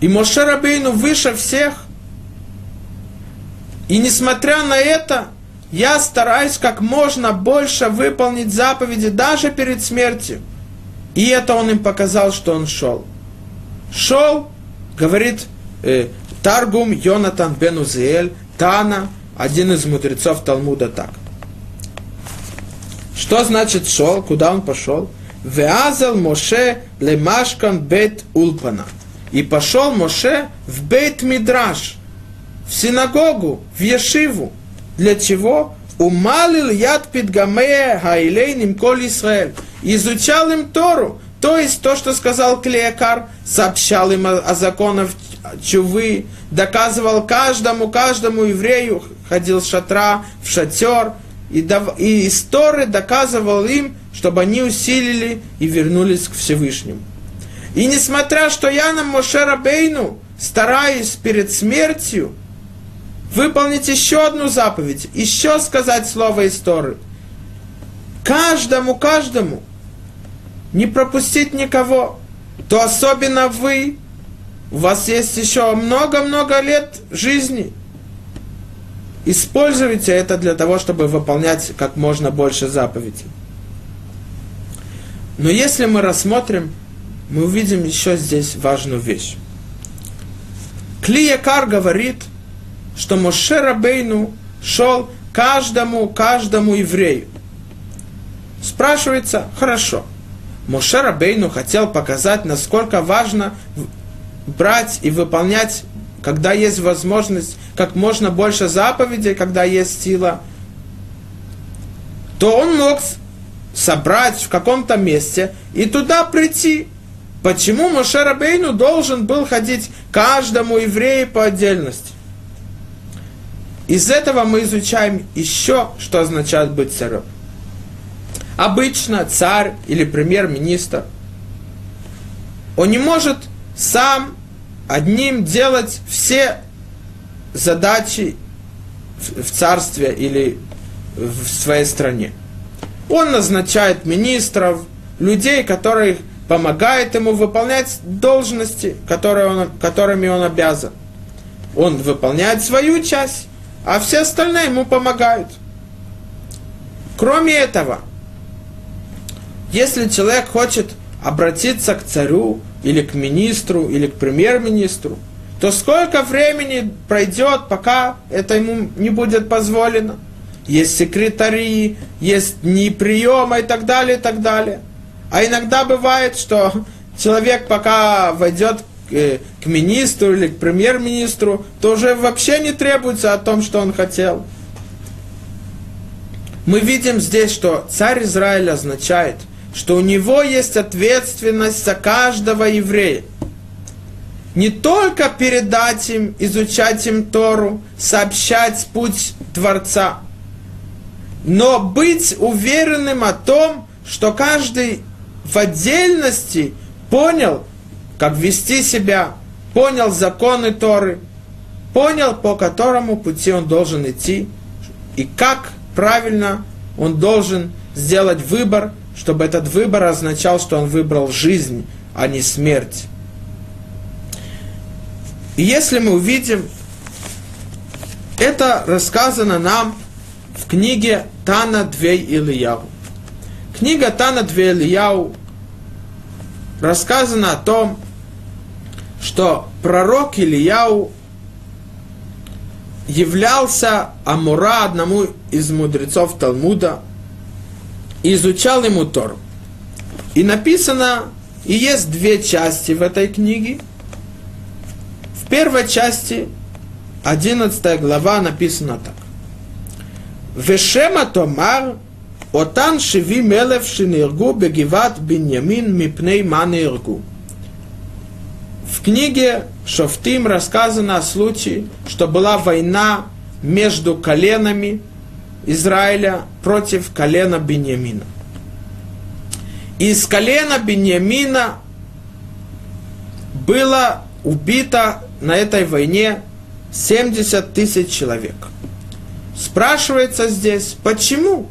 и Моше Рабейну выше всех. И несмотря на это, я стараюсь как можно больше выполнить заповеди даже перед смертью. И это он им показал, что он шел. Шел, говорит э, Таргум Йонатан бен Тана, один из мудрецов Талмуда так. Что значит шел? Куда он пошел? Веазал Моше лемашкан бет улпана – и пошел Моше в Бейт Мидраш, в синагогу, в Ешиву. Для чего? Умалил яд Пидгамея Хайлейним Коль Исраэль. Изучал им Тору. То есть то, что сказал Клеякар, сообщал им о, о законах чувы, доказывал каждому, каждому еврею, ходил с шатра в шатер, и, дав, и из Торы доказывал им, чтобы они усилили и вернулись к Всевышнему. И несмотря, что я на Моше Бейну стараюсь перед смертью выполнить еще одну заповедь, еще сказать слово истории. Каждому, каждому не пропустить никого, то особенно вы, у вас есть еще много-много лет жизни. Используйте это для того, чтобы выполнять как можно больше заповедей. Но если мы рассмотрим мы увидим еще здесь важную вещь. Клиякар говорит, что Моше Рабейну шел каждому, каждому еврею. Спрашивается, хорошо, Моше Рабейну хотел показать, насколько важно брать и выполнять, когда есть возможность, как можно больше заповедей, когда есть сила, то он мог собрать в каком-то месте и туда прийти Почему Моше Рабейну должен был ходить каждому еврею по отдельности? Из этого мы изучаем еще, что означает быть царем. Обычно царь или премьер-министр, он не может сам одним делать все задачи в царстве или в своей стране. Он назначает министров, людей, которые помогает ему выполнять должности, которые он, которыми он обязан. Он выполняет свою часть, а все остальные ему помогают. Кроме этого, если человек хочет обратиться к царю, или к министру, или к премьер-министру, то сколько времени пройдет, пока это ему не будет позволено? Есть секретари, есть дни приема и так далее, и так далее. А иногда бывает, что человек пока войдет э, к министру или к премьер-министру, то уже вообще не требуется о том, что он хотел. Мы видим здесь, что царь Израиля означает, что у него есть ответственность за каждого еврея. Не только передать им, изучать им Тору, сообщать путь Творца, но быть уверенным о том, что каждый в отдельности понял, как вести себя, понял законы Торы, понял, по которому пути он должен идти, и как правильно он должен сделать выбор, чтобы этот выбор означал, что он выбрал жизнь, а не смерть. И если мы увидим, это рассказано нам в книге Тана Двей Ильяу. Книга Тана Двей Ильяу рассказано о том, что пророк Ильяу являлся Амура, одному из мудрецов Талмуда, изучал ему Тору. И написано, и есть две части в этой книге. В первой части, 11 глава, написано так. Вешема Томар, Отан Шеви Мелев Шиниргу Бегиват Беньямин Мипней Маниргу. В книге Шофтим рассказано о случае, что была война между коленами Израиля против колена Беньямина. Из колена Беньямина было убито на этой войне 70 тысяч человек. Спрашивается здесь, почему?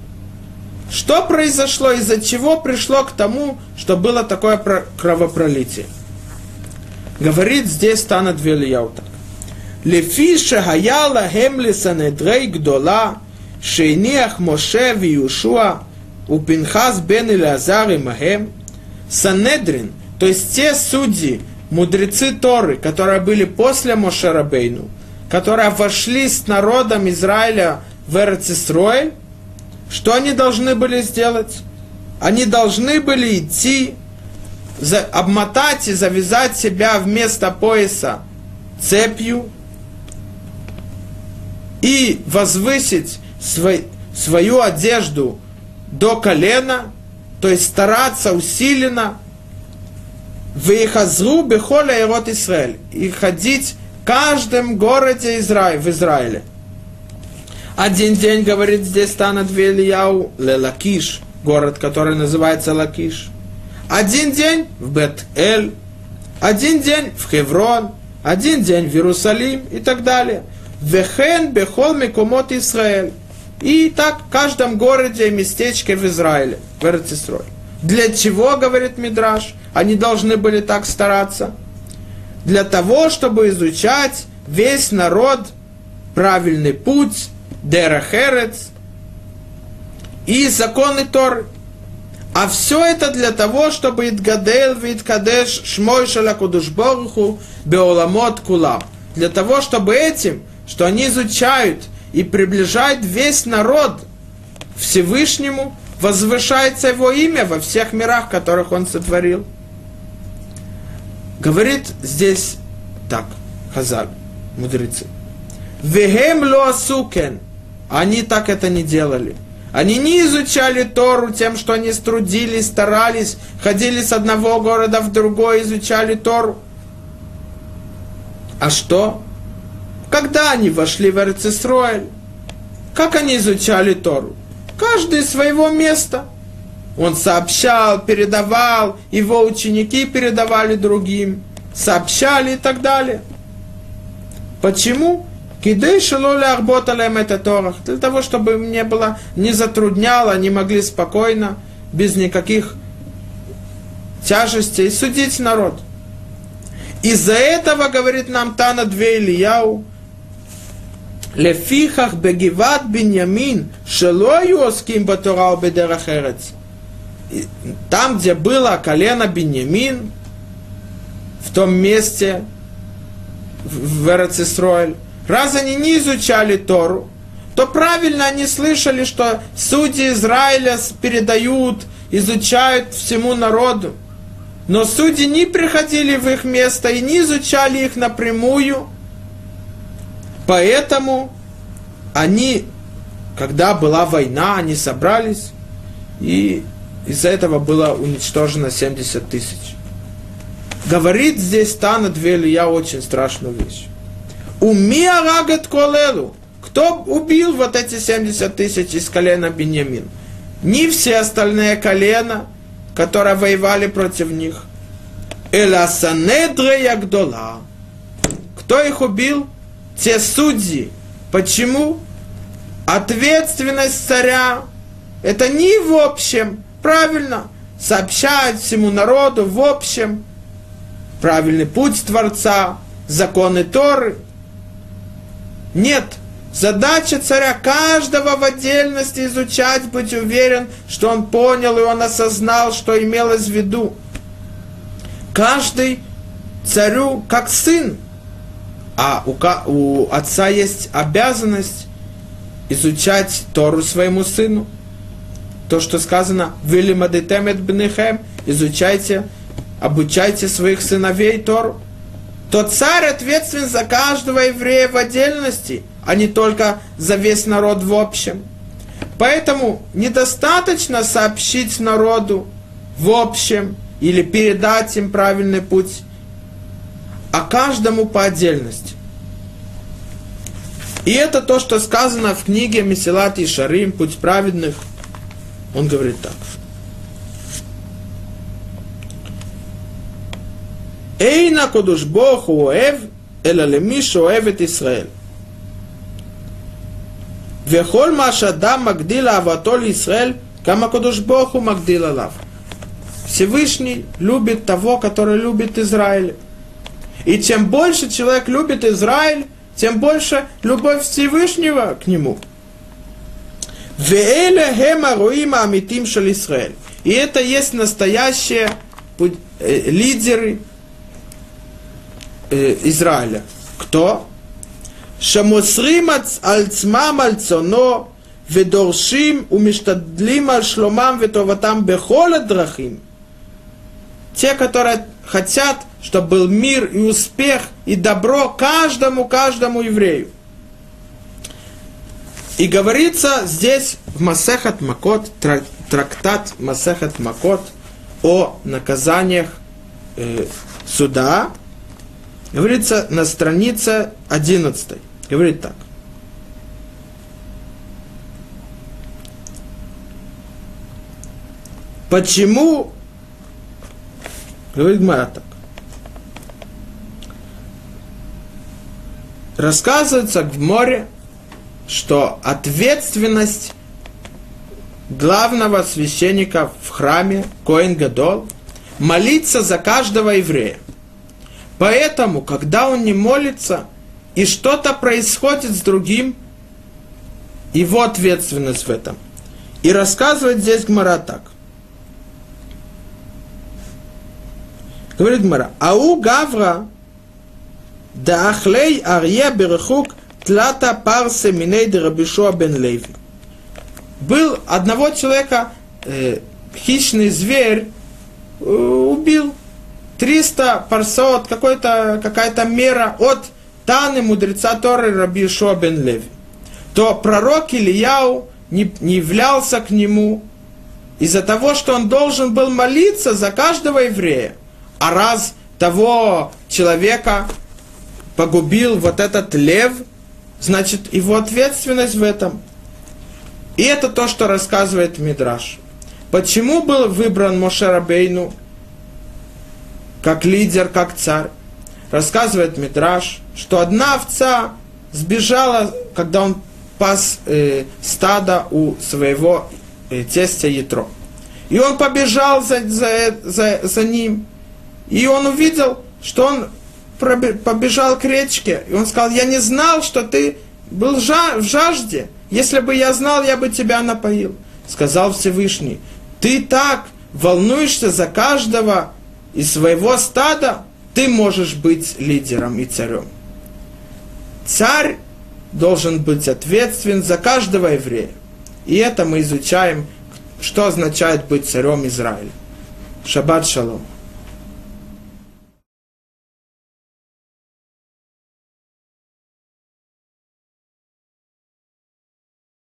Что произошло, из-за чего пришло к тому, что было такое кровопролитие? Говорит здесь Тана Двельяу так. Лефи шахаяла хемли санедрей гдола, шейниах Моше Виушуа, у Пинхас бен Илазар и Махем, Санедрин, то есть те судьи, мудрецы Торы, которые были после Мошерабейну, которые вошли с народом Израиля в Эрцисроэль, что они должны были сделать? Они должны были идти, за, обмотать и завязать себя вместо пояса цепью и возвысить свой, свою одежду до колена, то есть стараться усиленно, выехазру бехоля и рот Израиль, и ходить в каждом городе Израиль, в Израиле. Один день, говорит здесь Танат Вильяу, Лелакиш, город, который называется Лакиш. Один день в Бет-Эль, один день в Хеврон, один день в Иерусалим и так далее. Вехен бехол мекомот Израиль. И так в каждом городе и местечке в Израиле, в Эрцисрой. Для чего, говорит Мидраш, они должны были так стараться? Для того, чтобы изучать весь народ, правильный путь, Дерахерец и законы Торы. А все это для того, чтобы Идгадел Виткадеш Шмой Шалакудушборуху Беоламот Кулам. Для того, чтобы этим, что они изучают – и приближает весь народ Всевышнему, возвышается его имя во всех мирах, которых он сотворил. Говорит здесь так, Хазаль, мудрецы. Вехем лоасукен. Они так это не делали. Они не изучали Тору тем, что они струдились, старались, ходили с одного города в другой, изучали Тору. А что? Когда они вошли в Эрцисроэль? Как они изучали Тору? Каждый своего места. Он сообщал, передавал, его ученики передавали другим, сообщали и так далее. Почему? Кидей шалоли арботалем это Торах. Для того, чтобы им не было, не затрудняло, они могли спокойно, без никаких тяжестей судить народ. Из-за этого, говорит нам Тана Две Ильяу, לפיכך בגבעת בנימין, שלא היו עוסקים בתורה או בדרך ארץ. Там, где было колено Беньямин, в том месте, в Эрцисроэль, раз они не изучали Тору, то правильно они слышали, что судьи Израиля передают, изучают всему народу. Но судьи не приходили в их место и не изучали их напрямую. Поэтому они, когда была война, они собрались, и из-за этого было уничтожено 70 тысяч. Говорит здесь Тана я очень страшную вещь. Умия рагат колелу. Кто убил вот эти 70 тысяч из колена Беньямин? Не все остальные колена, которые воевали против них. Эласанедре Ягдола. Кто их убил? Те судьи. Почему? Ответственность царя. Это не в общем. Правильно. Сообщать всему народу в общем. Правильный путь Творца. Законы Торы. Нет. Задача царя каждого в отдельности изучать, быть уверен, что он понял и он осознал, что имелось в виду. Каждый царю как сын, а у, у отца есть обязанность изучать Тору своему сыну. То, что сказано, «Вили мадитемет бнехем», изучайте, обучайте своих сыновей Тору. То царь ответственен за каждого еврея в отдельности – а не только за весь народ в общем. Поэтому недостаточно сообщить народу в общем или передать им правильный путь, а каждому по отдельности. И это то, что сказано в книге Месилат и Шарим, Путь праведных. Он говорит так. Эйна кодуш Бог уэв, эла лемиш уэвет Исраэль. וכל מה שאדם מגדיל אהבתו לישראל, גם הקדוש ברוך הוא מגדיל עליו. Всевышний любит того, который любит Израиль. И чем больше человек любит Израиль, тем больше любовь Всевышнего к нему. И это есть настоящие лидеры Израиля. Кто? שמוסרים על עצמם על צונו ודורשים ומשתדלים על שלומם וטובתם בכל הדרכים. Те, которые хотят, чтобы был мир и успех и добро каждому, каждому еврею. И говорится здесь в Масехат Макот, трактат Масехат Макот о наказаниях э, суда, говорится на странице 11 говорит так. Почему, говорит Гмара рассказывается в море, что ответственность главного священника в храме Коэн Гадол молиться за каждого еврея. Поэтому, когда он не молится – и что-то происходит с другим, его ответственность в этом. И рассказывает здесь Гмара так. Говорит Гмара, ау гавра да ахлей арье берехук тлата парсе миней рабишуа бен леви. Был одного человека э, хищный зверь э, убил 300 парсот, какой-то, какая-то мера от Таны мудреца Торы Раби бен Леви, то пророк Ильяу не, не являлся к нему из-за того, что он должен был молиться за каждого еврея. А раз того человека погубил вот этот лев, значит, его ответственность в этом. И это то, что рассказывает Мидраш. Почему был выбран Моше Бейну как лидер, как царь? рассказывает Мидраш, что одна овца сбежала, когда он пас э, стадо у своего э, тестя Ятро. И он побежал за, за, за, за ним. И он увидел, что он побежал к речке. И он сказал, я не знал, что ты был в жажде. Если бы я знал, я бы тебя напоил. Сказал Всевышний, ты так волнуешься за каждого из своего стада, ты можешь быть лидером и царем. Царь должен быть ответственен за каждого еврея. И это мы изучаем, что означает быть царем Израиля. Шаббат шалом.